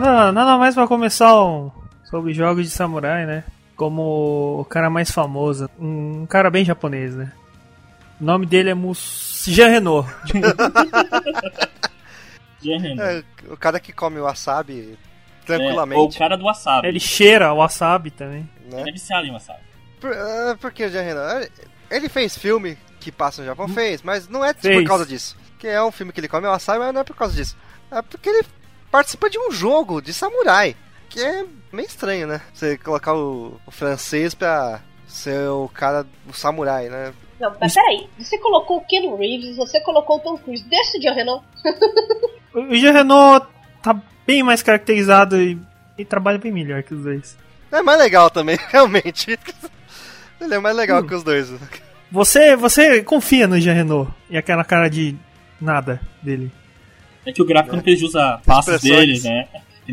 Nada, nada mais pra começar um, sobre jogos de samurai, né? Como o cara mais famoso, um cara bem japonês, né? O nome dele é Mus Jean Renault. Jean Renault. É, o cara que come wasabi É, tranquilamente. ou o cara do wasabi. Ele cheira o wasabi também. né? Ele é viciado em wasabi. Por, ah, por que o Jean Renault? Ele fez filme que passa no Japão? Fez, mas não é por Fez. causa disso. Que é um filme que ele come wasabi, mas não é por causa disso. É porque ele participa de um jogo de samurai. Que é meio estranho, né? Você colocar o, o francês pra ser o cara, o samurai, né? Não, mas peraí. Você colocou o Keanu Reeves, você colocou o Tom Cruise. Deixa o Jean Renault. O Jean Renault tá bem mais caracterizado e, e trabalha bem melhor que os dois. É mais legal também, realmente. Ele é mais legal Hum. que os dois. Você, você confia no Jean Renault e aquela cara de nada dele. É que o gráfico não fez jus a passos dele, né?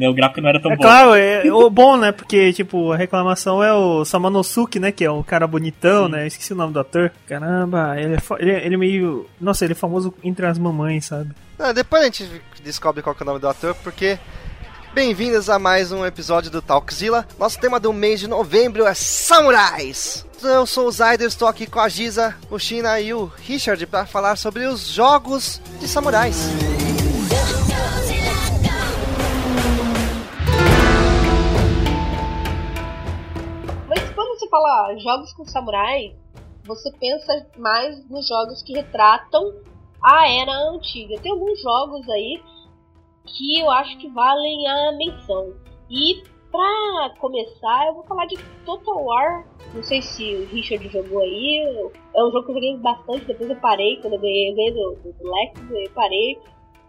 O gráfico não era tão É bom. claro, é, o bom, né? Porque, tipo, a reclamação é o Samanosuke, né? Que é um cara bonitão, né? Eu esqueci o nome do ator. Caramba, ele é, ele, é- ele é meio. Nossa, ele é famoso entre as mamães, sabe? Ah, depois a gente descobre qual que é o nome do ator, porque. Bem-vindos a mais um episódio do Talkzilla. Nosso tema do mês de novembro é Samurais! Eu sou o Zayder, estou aqui com a Giza, o China e o Richard para falar sobre os jogos de samurais. Mas fala jogos com samurai, você pensa mais nos jogos que retratam a era antiga. Tem alguns jogos aí que eu acho que valem a menção. E pra começar, eu vou falar de Total War. Não sei se o Richard jogou aí. É um jogo que eu joguei bastante, depois eu parei. Quando eu ganhei, eu ganhei do, do, Lex, eu parei.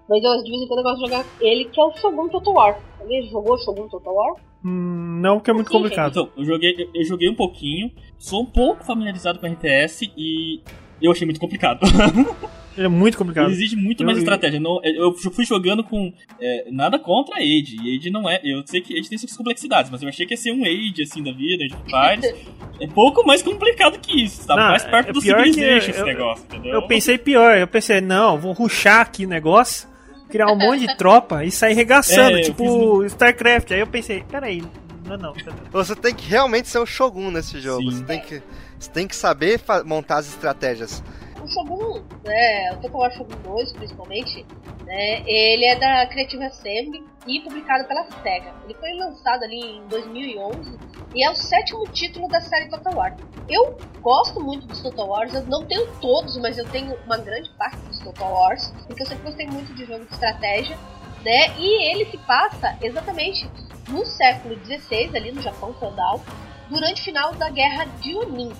Mas eu, de vez em quando eu gosto de jogar ele, que é o Shogun Total War. Alguém jogou Shogun Total War? Hum, não, porque é muito complicado. Então, eu joguei, eu- joguei um pouquinho, sou um pouco familiarizado com RTS e eu achei muito complicado. É muito complicado. Exige muito Eu- mais estratégia. Não, eu fui jogando com é, nada contra a Age. E Age não é. Eu sei que Age tem suas complexidades, mas eu achei que ia ser um Age assim da vida, de Fires. é pouco mais complicado que isso. Tá Não, mais perto é do Civilization esse eu- negócio, entendeu? Eu pensei pior, eu pensei, não, vou ruxar aqui o negócio, criar um monte de tropa e sair regaçando, É, tipo StarCraft. Aí eu pensei, peraí, não, não. tá- Você tem que realmente ser o Shogun nesse jogo. Sim. Você tem que, você tem que saber montar as estratégias. O Shogun, né, o Total War Shogun 2, principalmente, né, ele é da Creative Assembly e publicado pela SEGA. Ele foi lançado ali em 2011 e é o sétimo título da série Total War. Eu gosto muito dos Total Wars, eu não tenho todos, mas eu tenho uma grande parte dos Total Wars, porque eu sempre gostei muito de jogo de estratégia, né, e ele se passa exatamente no século XVI, ali no Japão feudal, durante o final da Guerra de Onin.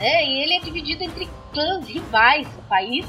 né, e ele é dividido entre clãs rivais do país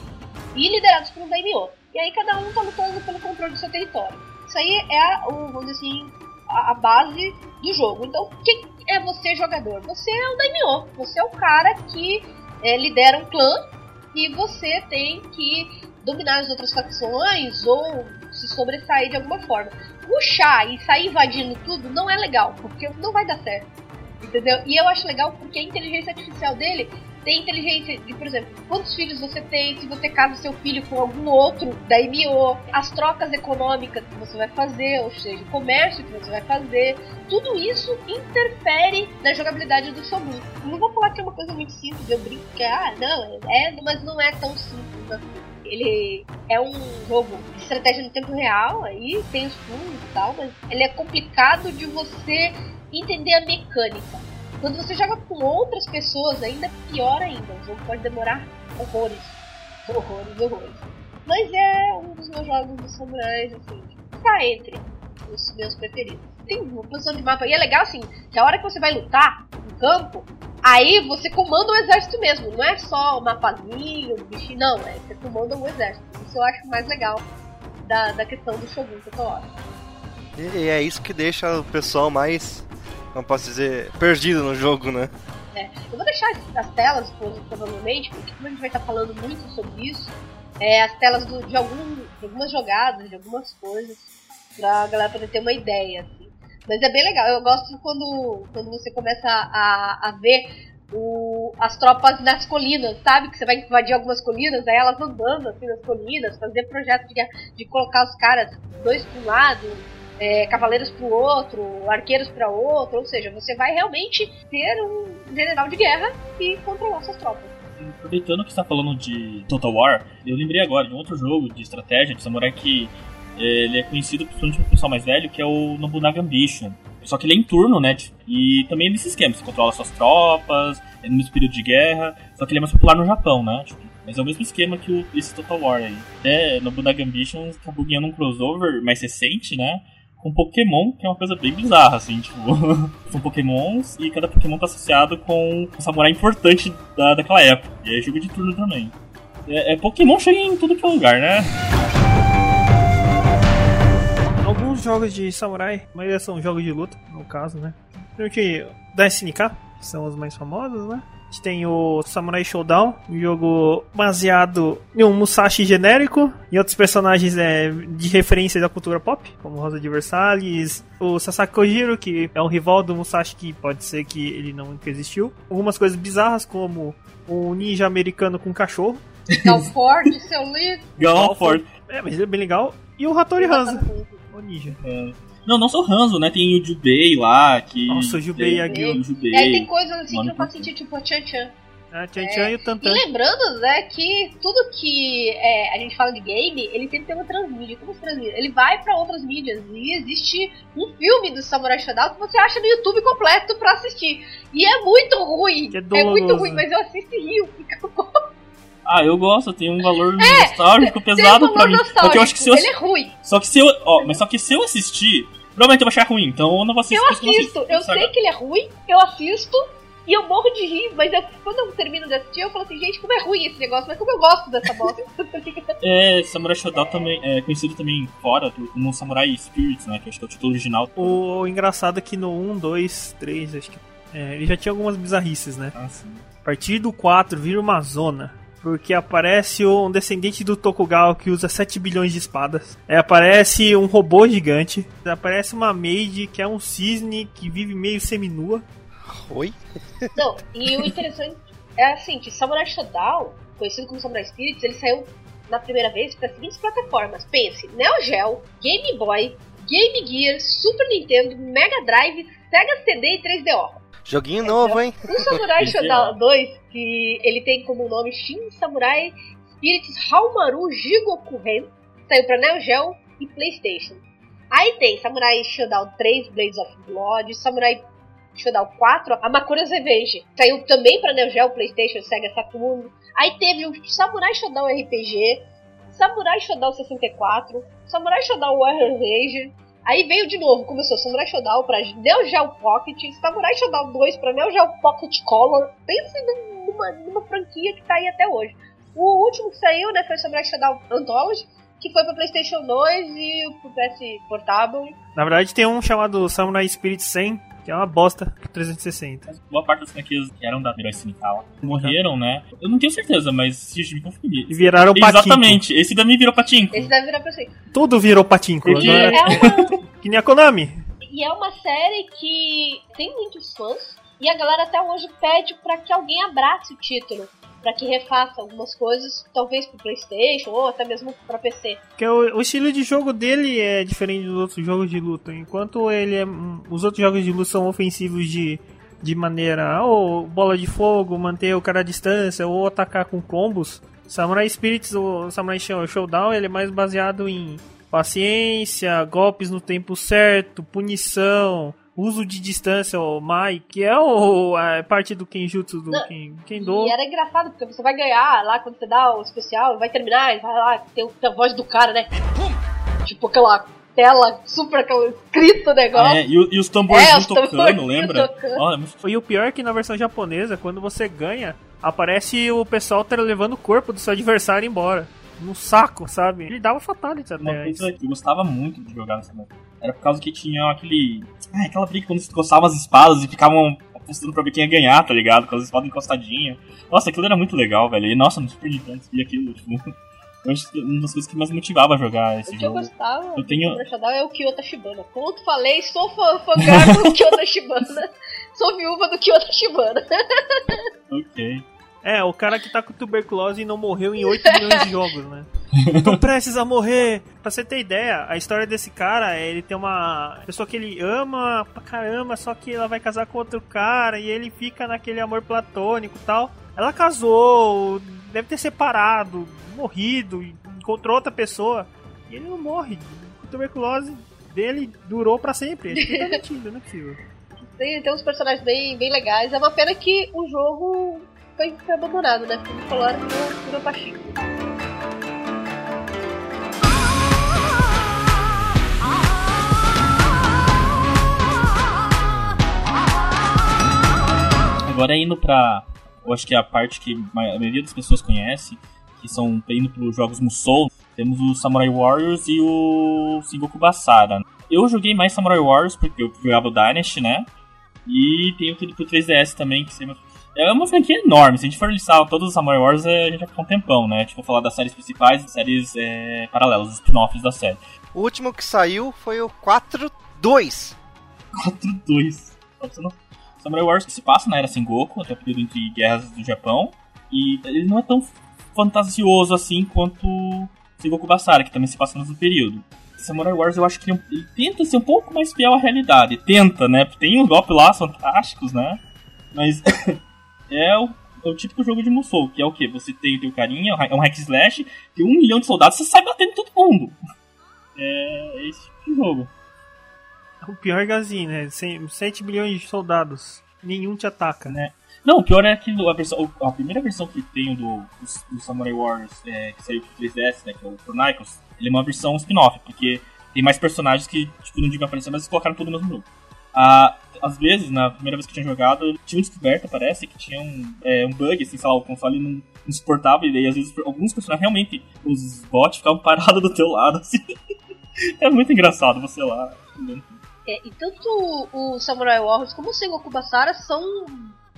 e liderados por um daimyo. E aí cada um tá lutando pelo controle do seu território. Isso aí é, o, vamos dizer assim, a, a base do jogo. Então, quem é você jogador? Você é o daimyo. Você é o cara que é, lidera um clã e você tem que dominar as outras facções ou se sobressair de alguma forma. Puxar e sair invadindo tudo não é legal, porque não vai dar certo. Entendeu? E eu acho legal porque a inteligência artificial dele tem inteligência de, por exemplo, quantos filhos você tem, se você casa seu filho com algum outro da MO, as trocas econômicas que você vai fazer, ou seja, o comércio que você vai fazer, tudo isso interfere na jogabilidade do Shogun. Eu não vou falar que é uma coisa muito simples, eu brinco que, ah, não, é, mas não é tão simples assim. Ele é um jogo de estratégia no tempo real, aí tem os fundos e tal, mas ele é complicado de você entender a mecânica. Quando você joga com outras pessoas, ainda pior ainda. O jogo pode demorar horrores. Horrores, horrores. Mas é um dos meus jogos de samurais, assim, tá entre os meus preferidos. Tem uma posição de mapa. E é legal, assim, que a hora que você vai lutar no campo, aí você comanda o exército mesmo. Não é só o mapazinho, o bichinho, não. É, você comanda o exército. Isso eu acho mais legal da, da questão do Shogun toda hora. E, e é isso que deixa o pessoal mais, não posso dizer, perdido no jogo, né? É, eu vou deixar as telas, provavelmente, porque como a gente vai estar falando muito sobre isso, é, as telas do- de, algum, de algumas jogadas, de algumas coisas, pra galera poder ter uma ideia, assim. Mas é bem legal, eu gosto quando, quando você começa a, a ver o, as tropas nas colinas, sabe? Que você vai invadir algumas colinas, aí elas andando assim nas colinas, fazer projeto de, de colocar os caras dois para um lado, é, cavaleiros pro outro, arqueiros para outro, ou seja, você vai realmente ter um general de guerra e controlar suas tropas. Aproveitando que você tá falando de Total War, eu lembrei agora de um outro jogo de estratégia de samurai que é, ele é conhecido principalmente pelo pessoal mais velho, que é o Nobunaga Ambition. Só que ele é em turno, né? E também é nesse esquema, você controla suas tropas, é no período de guerra, só que ele é mais popular no Japão, né? Tipo, mas é o mesmo esquema que o, esse Total War aí. Até Nobunaga Ambition acabou ganhando um crossover mais recente, né? Com Pokémon, que é uma coisa bem bizarra, assim, tipo. são Pokémons e cada Pokémon tá associado com um samurai importante da, daquela época. E é jogo de turno também. É, é Pokémon chega em tudo que é lugar, né? Alguns jogos de samurai, mas são jogos de luta, no caso, né? Primeiro da SNK, que são os mais famosos, né? A gente tem o Samurai Showdown, um jogo baseado em um Musashi genérico e outros personagens é, de referência da cultura pop, como Rosa de Versalhes, o Sasaki Kojiro, que é um rival do Musashi que pode ser que ele não existiu. Algumas coisas bizarras, como um ninja americano com um cachorro. Galford, seu lindo. Galford. É, mas ele é bem legal. E o Hattori Hanzo, o ninja. É. Não, não sou Hanzo, né? Tem o Jubei lá, que... Nossa, o Jubei e a Gil. Jubei. E aí tem coisas assim Mano, que não faz sentido, tipo a Chan Chan. A Chan Chan e o E Tantan. lembrando, né, que tudo que é, a gente fala de game, ele sempre tem uma transmídia. Como se transmídia? Ele vai pra outras mídias. E existe um filme do Samurai Shodown que você acha no YouTube completo pra assistir. E é muito ruim. É é muito ruim, mas eu assisto e rio. Fica bom. Ah, eu gosto, tem um valor nostálgico Tem pesado um pra mim. nostálgico. Porque eu acho que se eu, Ele é ruim. Só que se eu. Ó, mas só que se eu assistir, provavelmente eu vou achar ruim, então eu não vou assistir. Eu porque não assisto. Eu sei que ele é ruim, eu assisto. E eu morro de rir, mas eu- quando eu termino de assistir, eu falo assim, gente, como é ruim esse negócio, mas como eu gosto dessa bosta. É, Samurai Shodown também é conhecido também fora do- como Samurai Spirits, né? Que eu acho que é o título original. O engraçado é que no 1, 2, 3, acho que. É, ele já tinha algumas bizarrices, né? Ah, sim. A partir do 4 vira uma zona. Porque aparece um descendente do Tokugawa que usa 7 bilhões de espadas. É, aparece um robô gigante. Aparece uma maid que é um cisne que vive meio seminua. Oi? Não, e o interessante é assim, que Samurai Shodown, conhecido como Samurai Spirits, ele saiu na primeira vez para as seguintes plataformas. Pense, Neo Geo, Game Boy, Game Gear, Super Nintendo, Mega Drive, Sega CD e 3DO. Joguinho novo, hein? O Samurai. Shodown 2, que ele tem como nome Shin Samurai Spirits Haumaru Jigoku Ren, saiu para Neo Geo e Playstation. Aí tem Samurai Shodown 3 Blades of Blood, Samurai Shodown 4 Amakura's Revenge, saiu também para Neo Geo, Playstation, Sega Saturn. Aí teve o Samurai Shodown RPG, Samurai Shodown 64, Samurai Shodown Warrior Ranger, Aí veio de novo, começou Samurai Shodown pra Neo Geo Pocket, Samurai Shodown 2 pra Neo Geo Pocket Color. Pensa numa, numa franquia que tá aí até hoje. O último que saiu, né, foi Samurai Shodown Anthology, que foi pra Playstation 2 e pro PS Portable. Na verdade, tem um chamado Samurai Spirit 100, que é uma bosta pro 360. Boa parte das franquias que eram da Herói Sindical morreram, né? Eu não tenho certeza, mas se me confirmar. E viraram patinco. Exatamente, esse também virou patinco. Esse deve virar pra você. Tudo virou patinco. Porque- É uma, que nem a Konami. e é uma série que tem muitos fãs e a galera até hoje pede pra que alguém abrace o título. Pra que refaça algumas coisas, talvez pro Playstation ou até mesmo pra PC. Porque o, o estilo de jogo dele é diferente dos outros jogos de luta. Enquanto ele é, os outros jogos de luta são ofensivos de, de maneira ou bola de fogo, manter o cara à distância ou atacar com combos. Samurai Spirits, o Samurai Show- Showdown, ele é mais baseado em paciência, golpes no tempo certo, punição, uso de distância, o Mai, que é o, a parte do Kenjutsu do Não, Ken, Kendo. E era engraçado, porque você vai ganhar lá quando você dá o especial, vai terminar, e vai lá, tem, o- tem a voz do cara, né? Tipo aquela tela super aquele escrito negócio. É, e, o- e os tamborzinhos É, tocando, tamborzinhos lembra? tocando. E o pior é que na versão japonesa, quando você ganha, aparece o pessoal tá levando o corpo do seu adversário embora. No saco, sabe? Ele dava fatality uma até. coisa que eu gostava muito de jogar nessa época era por causa que tinha aquele. Ah, aquela briga quando você encostava as espadas e ficavam apostando pra ver quem ia ganhar, tá ligado? Com as espadas encostadinhas. Nossa, aquilo era muito legal, velho. E nossa, no Super Nintendo e aquilo, tipo. Eu acho que uma das coisas que mais motivava a jogar esse O que eu jogo. gostava Eu tenho- do é o Kyoto Shibana. Como eu falei, sou fã, fangirl do Kyoto Shibana. Sou viúva do Kyoto Shibana. Ok. É, o cara que tá com tuberculose e não morreu em 8 milhões de jogos, né? Tô prestes a morrer. Pra você ter ideia, a história desse cara é ele tem uma pessoa que ele ama pra caramba, só que ela vai casar com outro cara e ele fica naquele amor platônico e tal. Ela casou, deve ter separado, morrido, encontrou outra pessoa e ele não morre. A tuberculose dele durou pra sempre. Ele tá mentindo, não é possível. Tem, tem uns personagens bem, bem legais. É uma pena que o jogo foi, abandonado, né? Como falaram, virou, virou Pachico. Agora indo pra. Eu acho que é a parte que a maioria das pessoas conhece, que são indo pros jogos Musou, temos o Samurai Warriors e o Sengoku Basara. Eu joguei mais Samurai Warriors porque eu jogava o Dynasty, né? E tem aquele pro 3DS também, que sempre... é uma franquia enorme. Se a gente for listar todos os Samurai Warriors, a gente vai ficar um tempão, né? Tipo, falar das séries principais e séries é, paralelas, os spin-offs da série. O último que saiu foi o 4-2. 4-2. Samurai Warriors se passa na era Sengoku, até o período entre guerras do Japão. E ele não é tão fantasioso assim quanto Sengoku Basara, que também se passa no mesmo período. Samurai Wars eu acho que ele, ele, tenta ser um pouco mais fiel à realidade. Tenta, né? Tem uns golpes lá fantásticos, né? Mas é o, é o típico jogo de Musou, que é o que? Você tem o teu carinha, é um hack slash, tem um milhão de soldados, você sai batendo todo mundo. É esse tipo de jogo. O pior é Gazin, né? 7 bilhões de soldados. Nenhum te ataca. Né? Não, o pior é que a, versão, a primeira versão que tem do, do, Samurai Wars, é, que saiu pro 3DS, né, que é o Chronicles, ele é uma versão spin-off, porque tem mais personagens que, tipo, não digam aparecer, mas colocaram tudo no mesmo jogo. Ah, às vezes, na primeira vez que eu tinha jogado, tinha descoberto, parece, que tinha um, é, um bug, assim, sei lá, o console não, não suportava, e daí às vezes alguns personagens realmente, os bots ficavam parados do teu lado, assim. é muito engraçado você lá. É, e tanto o Samurai Warriors como o Sengoku Basara são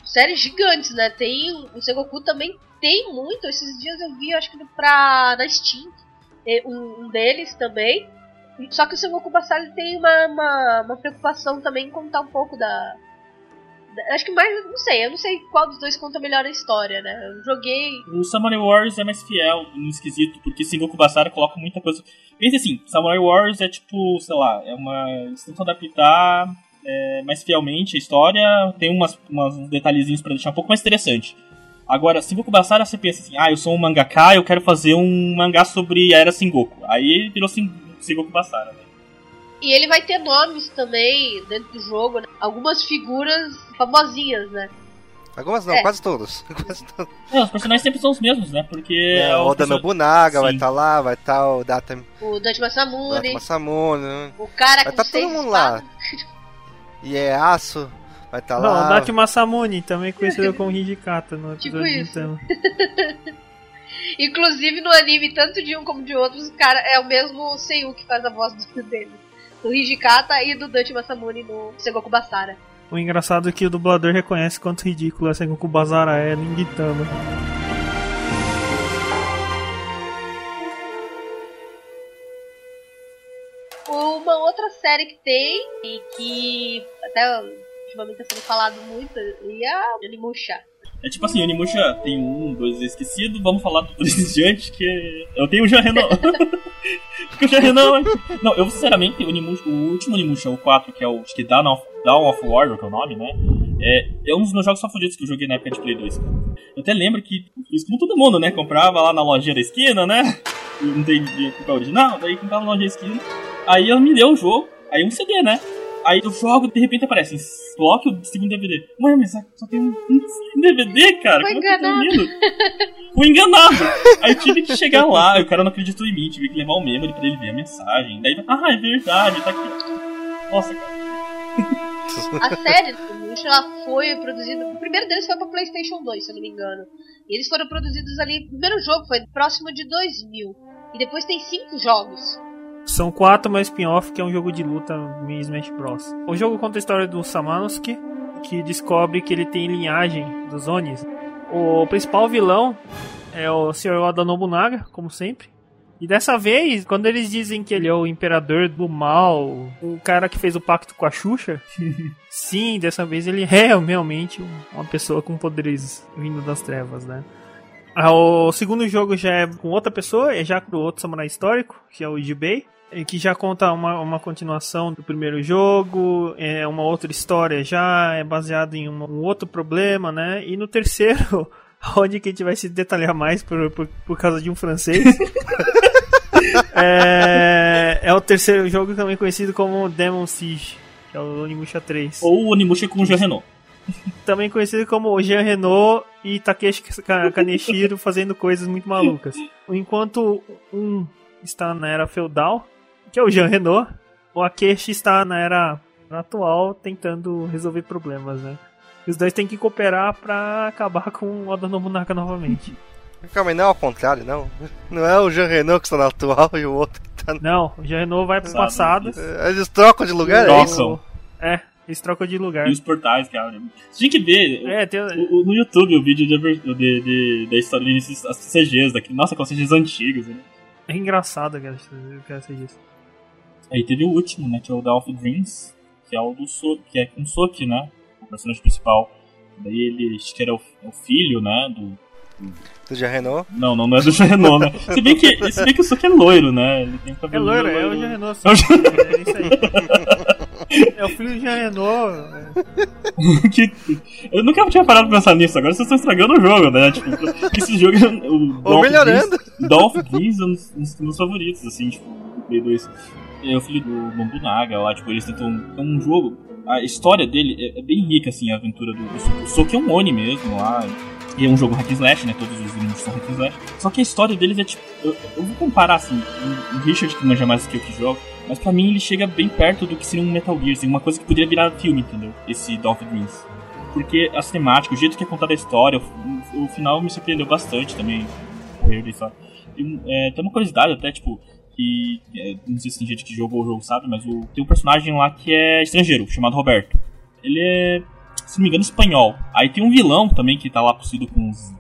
séries gigantes, né? Tem o Sengoku também tem muito. Esses dias eu vi, acho que pra na Steam, um, um deles também. Só que o Sengoku Basara tem uma, uma, uma, preocupação também em contar um pouco da, Acho que mais. Não sei, eu não sei qual dos dois conta melhor a história, né? Eu joguei. O Samurai Wars é mais fiel no esquisito, porque Sengoku Basara coloca muita coisa. Pense assim, Samurai Wars é tipo, sei lá, é uma. Eles tentam adaptar é, mais fielmente a história, tem umas, umas detalhezinhos para deixar um pouco mais interessante. Agora, Sengoku Basara, você pensa assim, ah, eu sou um mangaka, eu quero fazer um mangá sobre a era Sengoku. Aí virou Sengoku Basara, né? E ele vai ter nomes também dentro do jogo, né? algumas figuras famosinhas, né? Algumas não, é. quase todos. quase todos. É, os personagens sempre são os mesmos, né? Porque. É, o Oda Nobunaga vai estar tá lá, vai estar tá o Data. O Dante Masamune. Dante Masamune. Né? O cara vai com tá todo mundo lá. E é aço. Vai estar tá Não, lá. Daki Masamune, também conhecido como Hijikata no tipo episódio isso. de Gintama. Inclusive no anime, tanto de um como de outros, cara é o mesmo Seiyu que faz a voz do dele. Do Hijikata e do Dante Masamune no Sengoku Basara. O engraçado é que o dublador reconhece quanto ridículo a Sengoku Basara é em Gintama. Uma outra série que tem e que até ultimamente está sendo falado muito e a Onimusha. É tipo assim, Onimusha tem um, dois esquecido, vamos falar do diante que eu tenho o Jarrenan. Porque o Jarrenan... Não, eu sinceramente, o, Onimusha, o último Onimusha, o 4, que é o que Dawn of, Dawn of War, que é o nome, né? É, é um dos meus jogos favoritos que eu joguei na época de Play 2. Eu até lembro que fiz como todo mundo, né? Comprava lá na lojinha da esquina, né? Não tem culpa original, daí comprava na lojinha da esquina. Aí ela me deu o jogo, aí um CD, né? Aí eu jogo de repente aparece, bloco o segundo DVD. Mãe, mas só tem um, um DVD, cara. Foi Como enganado. Fui enganado. Aí eu tive que chegar lá, o cara não acreditou em mim, tive que levar o memory pra ele ver a mensagem. Daí, ah, é verdade, tá aqui. Nossa, cara. A série do ela foi produzida. O primeiro deles foi pra PlayStation 2, se eu não me engano. E eles foram produzidos ali. O primeiro jogo foi próximo de 2000. E depois tem cinco jogos. São quatro mais spin-off, que é um jogo de luta em Smash Bros. O jogo conta a história do Samanusuke, que descobre que ele tem linhagem dos Onis. O principal vilão é o Sr. Oda Nobunaga, como sempre. E dessa vez, quando eles dizem que ele é o imperador do mal, o cara que fez o pacto com a Xuxa, sim, dessa vez ele é realmente uma pessoa com poderes vindo das trevas, né? Ah, O segundo jogo já é com outra pessoa, é já pro outro samurai histórico, que é o Jubei. Eh, Que já conta uma, uma continuação do primeiro jogo, é uma outra história já, é baseado em um, um outro problema, né? E no terceiro, onde que a gente vai se detalhar mais por, por, por causa de um francês. é, é o terceiro jogo também conhecido como Demon Siege, que é o Onimusha 3. Ou o Onimusha com Jean Renault. Também conhecido como Jean Renault e Takeshi Ka- Kaneshiro fazendo coisas muito malucas. Enquanto um está na era feudal, que é o Jean Renault, o Akeshi está na era atual tentando resolver problemas, né? E os dois têm que cooperar pra acabar com o Oda Nobunaga novamente. Calma aí, não é ao contrário, não. Não é o Jean Renault que está na atual e o outro que tá no... Não, o Jean Renault vai pro Passado, passado. isso. É, Eles trocam de lugar, é Trocam. isso? O- É, eles trocam de lugar. E os portais que abrem. Você tinha que ver É, tem, o- o- no YouTube o vídeo de, de, de- da história desses CGs daqui. Nossa, aquelas CGs antigas, né? é engraçado que eu quero ser disso. Aí teve o último, né? Que é o Dawn of Dreams, que é o do so que é com Soki, né? O personagem principal. Daí ele acho que era o, é o filho, né? Do. Do Jean Renault. Não, não, não é do Renault, né? Se bem que, se bem que o Soki é loiro, né? Ele tem o É cabelo loiro, é o Jean Renault. sim. É o Jean- É isso aí. É o filho do Jean Renault. é. que, eu nunca tinha parado pra pensar nisso, agora vocês estão estragando o jogo, né? Tipo, que esse jogo é o Dawn Ou of melhorando. Dreams- of Dreams é um dos, um dos meus favoritos, assim, tipo, do Play 2. É o filho do Nobunaga lá, tipo, eles tentam. É um jogo. A história dele é, é bem rica, assim, a aventura do, do Soki. O é um Oni mesmo lá. E é um jogo hack slash, né? Todos os inimigos são hack slash. Só que a história deles é tipo. Eu, eu vou comparar, assim, o, o Richard que manja mais do que eu que jogo. Mas pra mim ele chega bem perto do que seria um Metal Gear, assim, uma coisa que poderia virar filme, entendeu? Esse of Dreams. Porque a cinemática, o jeito que é contada a história, o, o final me surpreendeu bastante também. Correu da história. Tem, é, tem uma curiosidade até, tipo, que. é, não sei se tem gente que jogou o jogo, sabe, mas o, tem um personagem lá que é estrangeiro, chamado Roberto. Ele é, se não me engano, espanhol. Aí tem um vilão também que tá lá possuído com os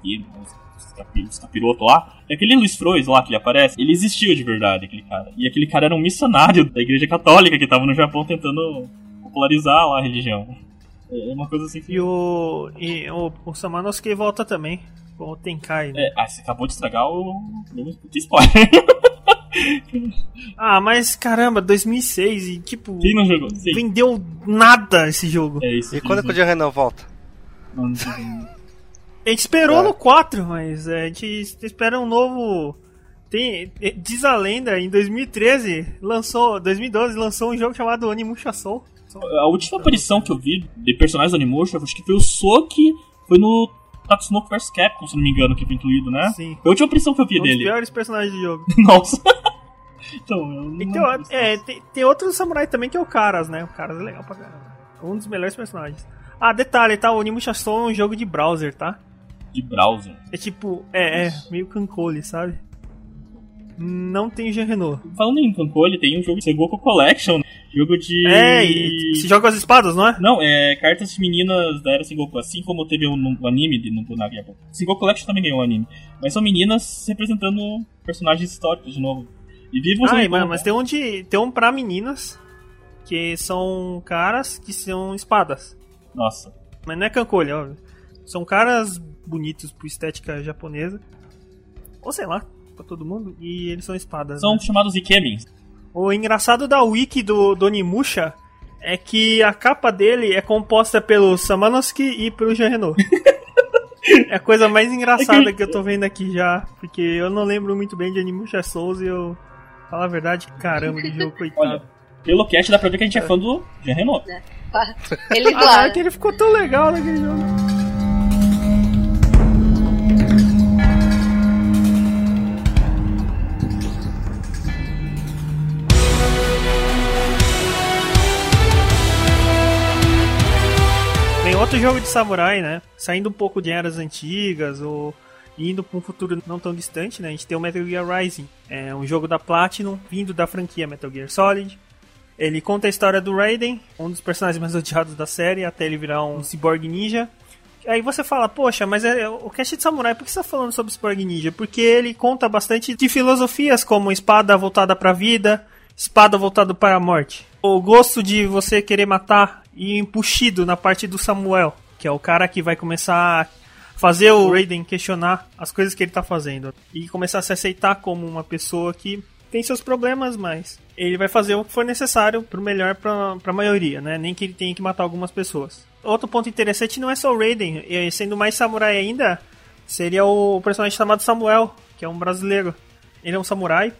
capi- os capirotos lá. É aquele Luiz Frois lá que ele aparece, ele existiu de verdade, aquele cara. E aquele cara era um missionário da igreja católica que tava no Japão tentando popularizar lá a religião. É uma coisa assim que. E o, e o, o Samanosuke volta também. Com o Tenkai, né? É, ah, você acabou de estragar o. o spoiler. Ah, mas caramba, 2006 e tipo. Quem não jogou? Sim. Vendeu nada esse jogo. É isso. E quando que o Jean Renault volta? Não, não sei. A gente esperou É. no 4, mas é, a gente espera um novo. Tem, é, diz a lenda, em 2013, lançou, 2012, lançou um jogo chamado Onimusha Soul. A última aparição que eu vi de personagens do Animusha, acho que foi o Soki, foi no Tatsunoko vs Capcom, se não me engano, que foi incluído, né? Sim. Foi a última que eu vi Um dos dele. piores personagens do jogo. Nossa. então, eu não E tem, o- é, tem, tem outro samurai também que é o Caras, né? O Caras é legal pra caramba. Um dos melhores personagens. Ah, detalhe, tá? O Onimusha Soul é um jogo de browser, tá? de browser. É tipo, é, é, meio cancole, sabe? Não tem Jean Renault. Falando em Cancole, tem um jogo de Sengoku Collection, né? Jogo de... É, e se joga com as espadas, não é? Não, é cartas de meninas da era Sengoku, assim como teve no- o anime de Nobunaga. Sengoku Collection também ganhou o anime. Mas são meninas representando personagens históricos de novo. E vivem Ah, mas, mas tem um de. Tem um pra meninas, que são caras que são espadas. Nossa. Mas não é cancole, ó. São caras bonitos por estética japonesa. Ou sei lá, pra todo mundo. E eles são espadas. São né? chamados Ikemens. O engraçado da wiki do, do Onimusha é que a capa dele é composta pelo Samanosuke e pelo Jean Renault. é a coisa mais engraçada que eu tô vendo aqui já. Porque eu não lembro muito bem de Onimusha Souls e eu. Falar a verdade, caramba, de jogo coitado. Olha, pelo cast dá pra ver que a gente é fã do Jean Renault. Eles Ah, lá. é que ele ficou tão legal naquele jogo. Jogo de samurai, né? Saindo um pouco de eras antigas ou indo para um futuro não tão distante, né? A gente tem o Metal Gear Rising, é um jogo da Platinum vindo da franquia Metal Gear Solid. Ele conta a história do Raiden, um dos personagens mais odiados da série, até ele virar um cyborg ninja. Aí você fala, poxa, mas é, o Cast de Samurai, por que você tá falando sobre Cyborg Ninja? Porque ele conta bastante de filosofias como espada voltada pra vida, espada voltada para a morte. O gosto de você querer matar e empuxido na parte do Samuel, que é o cara que vai começar fazer o Raiden questionar as coisas que ele tá fazendo e começar a se aceitar como uma pessoa que tem seus problemas, mas ele vai fazer o que for necessário pro melhor pra, pra maioria, né? Nem que ele tenha que matar algumas pessoas. Outro ponto interessante não é só o Raiden, e sendo mais samurai ainda, seria o personagem chamado Samuel, que é um brasileiro. Ele é um samurai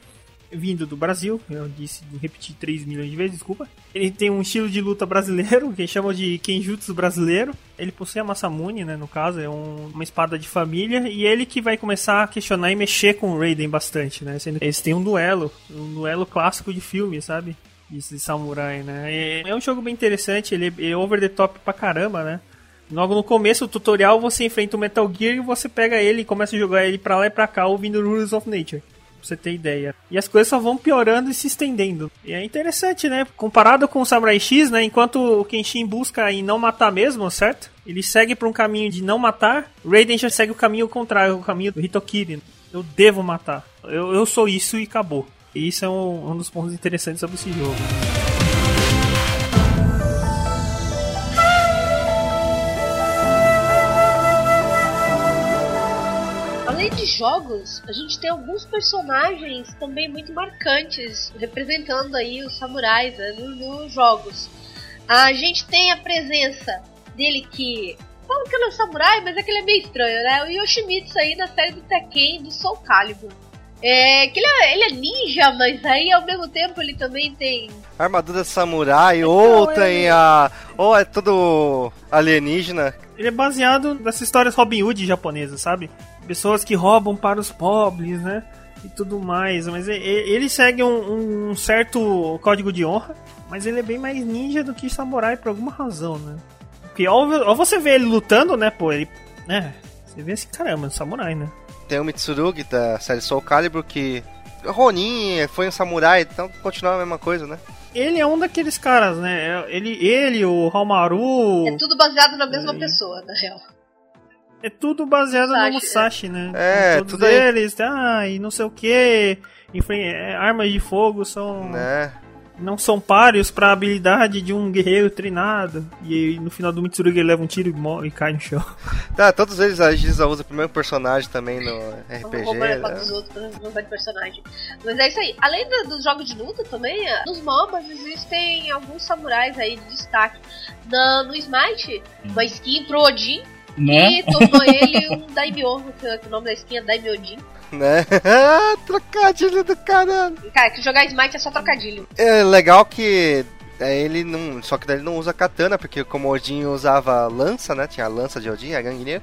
vindo do Brasil, eu disse, repeti 3 milhões de vezes, desculpa. Ele tem um estilo de luta brasileiro, que chamam de Kenjutsu brasileiro. Ele possui a Masamune, né, no caso, é um, uma espada de família, e ele que vai começar a questionar e mexer com o Raiden bastante, né? Eles têm um duelo, um duelo clássico de filme, sabe? de samurai, né? É, é um jogo bem interessante, ele é over the top pra caramba, né? Logo no começo do tutorial você enfrenta o Metal Gear e você pega ele e começa a jogar ele pra lá e pra cá ouvindo Rules of Nature pra você ter ideia. E as coisas só vão piorando e se estendendo. E é interessante, né? Comparado com o Samurai X, né? Enquanto o Kenshin busca em não matar mesmo, certo? Ele segue por um caminho de não matar, Raiden já segue o caminho contrário, o caminho do Hitokiri. Eu devo matar. Eu, eu sou isso e acabou. E isso é um, um dos pontos interessantes sobre esse jogo. De jogos, a gente tem alguns personagens também muito marcantes, representando aí os samurais né, nos, nos jogos. A gente tem a presença dele que Fala que ele é um samurai, mas é que ele é meio estranho, né? O Yoshimitsu aí na série do Tekken do Soul Calibur. É, que ele é, ele é ninja, mas aí ao mesmo tempo ele também tem. Armadura samurai, então, ou tem a. Ou é tudo alienígena. Ele é baseado nessas histórias Robin Hood japonesas, sabe? Pessoas que roubam para os pobres, né? E tudo mais. Mas ele segue um, um certo código de honra, mas ele é bem mais ninja do que samurai por alguma razão, né? Porque ao, você ver ele lutando, né, pô, ele. né? Você vê assim, caramba, samurai, né? Tem o Mitsurugi da série Soul Calibur que. Ronin foi um samurai, então continua a mesma coisa, né? Ele é um daqueles caras, né? Ele, ele o Hamaru. É tudo baseado na mesma é... pessoa, na real. É tudo baseado Musashi, no Musashi, é. né? É, todos tudo eles, aí. ah, e não sei o que. É, armas de fogo são. Né? Não são páreos para a habilidade de um guerreiro treinado. E no final do Mitsurugi ele leva um tiro e, morre, e cai no chão. Tá, todos eles a Giza usa o primeiro personagem também no RPG. Vamos né? dos outros não vai de personagem. Mas é isso aí. Além do, dos jogos de luta também, nos MOBAs existem alguns samurais aí de destaque. No, no Smite, uma skin pro Odin. Né? E tornou ele um Daimyo, que o nome da skin é Daimyojin né? trocadilho do caramba. Cara, que jogar Smite é só trocadilho. É legal que é, ele não. Só que daí ele não usa katana, porque como Odin usava lança, né? Tinha a lança de Odin, a gangueira.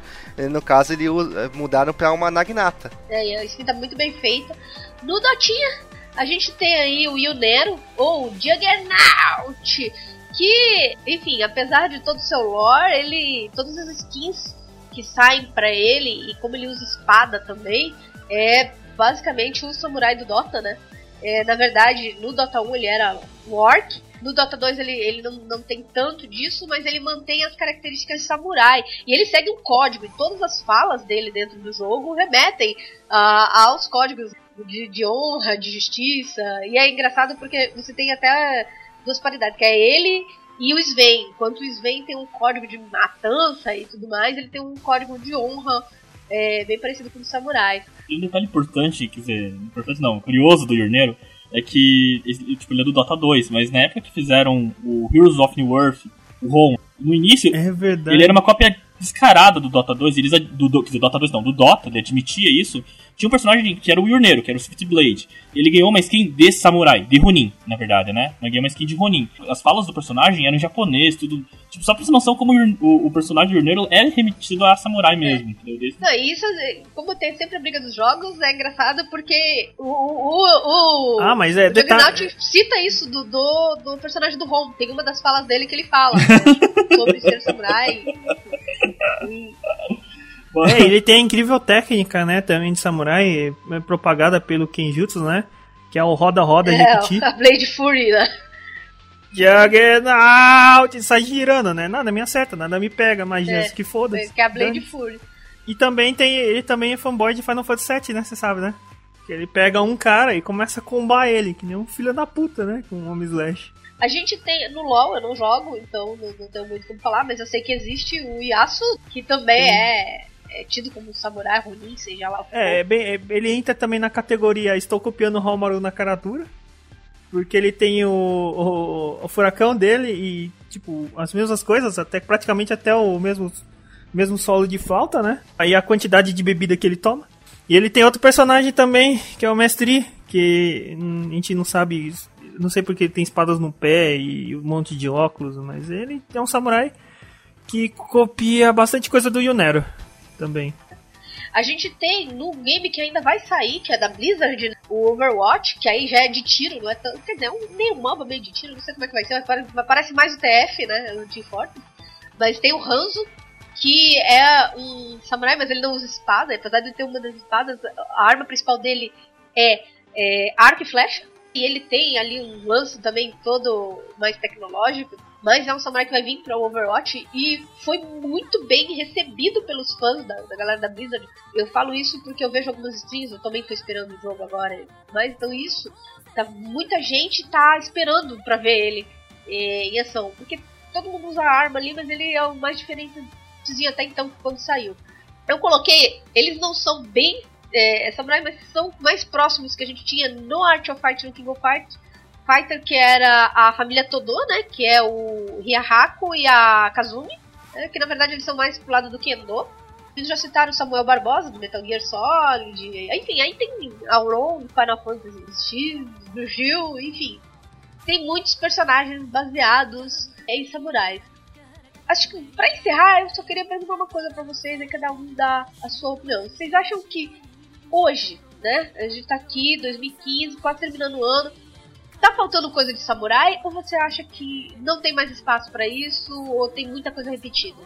No caso, ele usa, mudaram pra uma Naginata. É, a skin tá muito bem feita. No Dotinha, a gente tem aí o Yunero, ou Juggernaut, que, enfim, apesar de todo o seu lore, ele. Todas as skins que saem para ele, e como ele usa espada também, é basicamente o samurai do Dota, né? É, na verdade, no Dota 1 ele era um orc, no Dota 2 ele, ele não, não tem tanto disso, mas ele mantém as características de samurai. E ele segue um código, e todas as falas dele dentro do jogo remetem uh, aos códigos de, de, honra, de justiça. E é engraçado porque você tem até duas paridades, que é ele e o Sven. Enquanto o Sven tem um código de matança e tudo mais, ele tem um código de honra é, bem parecido com o samurai. E um detalhe importante, quer dizer, importante não, curioso do Yorneiro, é que tipo, ele é do Dota 2, mas na época que fizeram o Heroes of New Earth, o ROM, no início, é ele era uma cópia descarada do Dota 2, eles, do, do, dizer, Dota 2 não, do Dota, ele admitia isso, tinha um personagem que era o Yurneiro, que era o Swift Blade. Ele ganhou uma skin de samurai, de Ronin, na verdade, né? Ele ganhou uma skin de Ronin. As falas do personagem eram em japonês, tudo. Tipo, só pra você noção como o, o personagem Yurneiro é remetido a samurai mesmo, é. entendeu? Não, isso, como tem sempre a briga dos jogos, é engraçado porque o. o, o ah, mas é. O detalhe... cita isso do, do, do, personagem do Ron. Tem uma das falas dele que ele fala sobre ser samurai. É, ele tem a incrível técnica, né, também de samurai, é propagada pelo Kenjutsu, né? Que é o roda-roda é, a Blade Fury, né? Juggernaut! Sai girando, né? Nada me acerta, nada me pega, mas é, que foda-se. Que é a Blade Fury. E também tem, ele também é fanboy de Final Fantasy VII, né? Você sabe, né? Que ele pega um cara e começa a combar ele, que nem um filho da puta, né? Com um Homem Slash. A gente tem. No LoL eu não jogo, então não, não tenho muito como falar, mas eu sei que existe o Yasuo, que também Sim. é é tido como um samurai ruim, seja lá o que É, é bem- é- ele entra também na categoria Estou copiando o Romaru na caratura. Porque ele tem o, o, o furacão dele e, tipo, as mesmas coisas, até praticamente até o mesmo, mesmo solo de flauta, né? Aí a quantidade de bebida que ele toma. E ele tem outro personagem também, que é o Mestre, que a gente não sabe, não sei porque ele tem espadas no pé e um monte de óculos, mas ele é um samurai que copia bastante coisa do Yunero também. A gente tem no game que ainda vai sair, que é da Blizzard, o Overwatch, que aí já é de tiro, não é tanto. Quer dizer, é um, um MOBA meio de tiro, não sei como é que vai ser, mas parece, mais o TF, né? O Team Fortress. Mas tem o Hanzo, que é um samurai, mas ele não usa espada, apesar de ter uma das espadas, a arma principal dele é, é arco e flecha. E ele tem ali um lance também todo mais tecnológico, mas é um samurai que vai vir para o Overwatch e foi muito bem recebido pelos fãs da, da galera da Blizzard. Eu falo isso porque eu vejo algumas streams, eu também tô esperando o jogo agora, mas então isso, tá, muita gente tá esperando para ver ele eh, em ação, porque todo mundo usa arma ali, mas ele é o mais diferentezinho até então quando saiu. Eu coloquei, eles não são bem é, samurai, mas são mais próximos que a gente tinha no Art of Fight no King of Fight, Fighter, que era a família Todo, né? Que é o Ryahako e a Kazumi. né, que na verdade eles são mais pro lado do Kendo. Eles já citaram Samuel Barbosa, do Metal Gear Solid. Enfim, aí tem Auron, do Final Fantasy X, do Gil, enfim. Tem muitos personagens baseados em samurais. Acho que pra encerrar, eu só queria perguntar uma coisa pra vocês, e cada um dá a sua opinião. Vocês acham que hoje, né? A gente tá aqui, 2015, quase terminando o ano. Tá faltando coisa de samurai ou você acha que não tem mais espaço pra isso ou tem muita coisa repetida?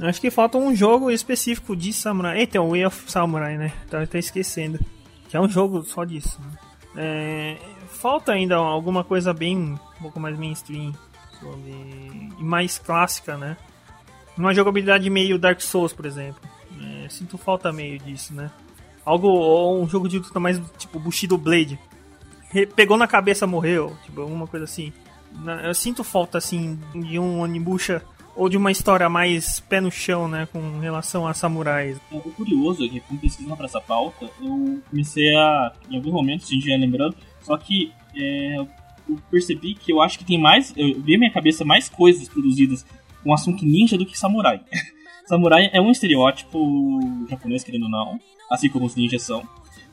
Acho que falta um jogo específico de samurai. Eita, o Way of Samurai, né? Tava até esquecendo. Que é um jogo só disso. né? É, falta ainda alguma coisa bem um pouco mais mainstream sobre, e mais clássica, né? Uma jogabilidade meio Dark Souls, por exemplo. É, sinto falta meio disso, né? Algo, ou um jogo de luta mais tipo Bushido Blade. Pegou na cabeça, morreu, tipo, alguma coisa assim. Eu sinto falta, assim, de um Onimusha ou de uma história mais pé no chão, né, com relação a samurais. O curioso é que, quando pesquisando pra essa pauta, eu comecei a, em alguns momentos, a gente ia lembrando, só que é, eu percebi que eu acho que tem mais, eu vi na minha cabeça mais coisas produzidas com assunto ninja do que samurai. samurai é um estereótipo japonês, querendo ou não, assim como os ninjas são.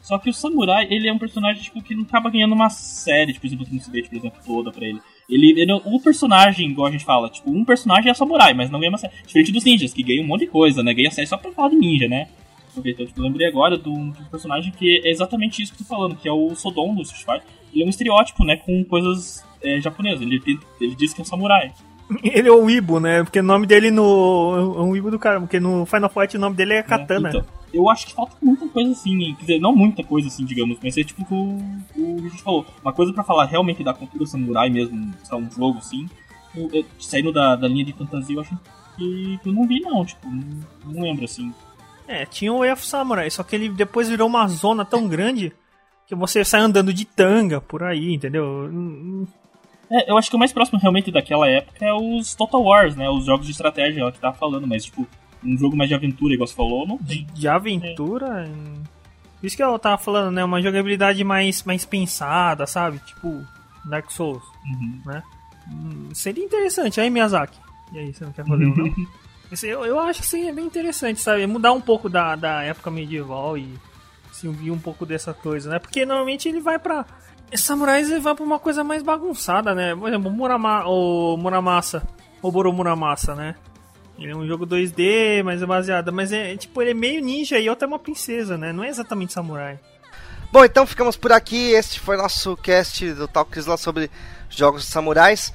Só que o samurai, ele é um personagem tipo, que não acaba ganhando uma série, tipo, por exemplo, que não se por exemplo, toda pra ele. Ele, ele é personagem, igual a gente fala, tipo, um personagem é samurai, mas não ganha uma série. Diferente dos ninjas, que ganham um monte de coisa, né? Ganha série só pra falar de ninja, né? Então, tipo, eu lembrei agora de um, personagem que é exatamente isso que eu tô falando, que é o Sodom do Street Fighter. Ele é um estereótipo, né, com coisas é, japonesas. Ele, ele diz que é um samurai. Ele é o Ibo, né, porque o nome dele no... é um Ibo do cara, porque no Final Fight o nome dele é Katana. Então, eu acho que falta muita coisa assim, quer dizer, não muita coisa assim, digamos, mas é tipo o que o gente falou. Uma coisa pra falar realmente da cultura samurai mesmo, lá, um jogo assim, eu- eu- saindo da, da linha de fantasia, eu acho que, eu não vi não, tipo, não, não lembro assim. É, tinha o of Samurai, só que ele depois virou uma zona tão grande que você sai andando de tanga por aí, entendeu? É, eu acho que o mais próximo realmente daquela época é os Total Wars, né? Os jogos de estratégia, ela que tava falando, mas tipo, um jogo mais de aventura, igual você falou, não tem. De aventura. Por isso que eu tava falando, né? Uma jogabilidade mais, mais pensada, sabe? Tipo Dark Souls, Uhum. né? Hum, seria interessante. Aí, Miyazaki. E aí, você não quer fazer um, não? Eu, eu acho que seria bem interessante, sabe? Mudar um pouco da, da época medieval e se ouvir um pouco dessa coisa, né? Porque normalmente ele vai pra samurais vai pra uma coisa mais bagunçada, né? Por exemplo, Murama, o Muramasa, o Boro Muramasa, né? Ele é um jogo 2D, mas é baseado. Mas é, é, tipo, ele é meio ninja e outra é uma princesa, né? Não é exatamente samurai. Bom, então ficamos por aqui. Este foi nosso cast do Talks lá sobre jogos de samurais.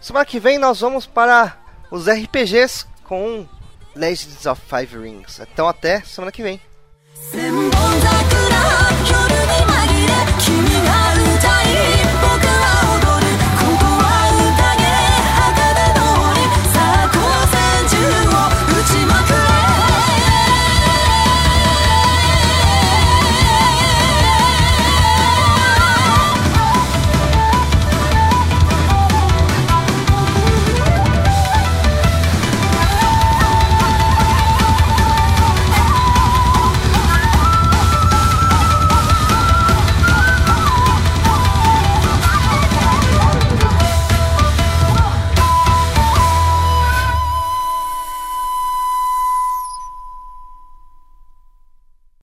Semana que vem nós vamos para os RPGs com Legends of Five Rings. Então até semana que vem.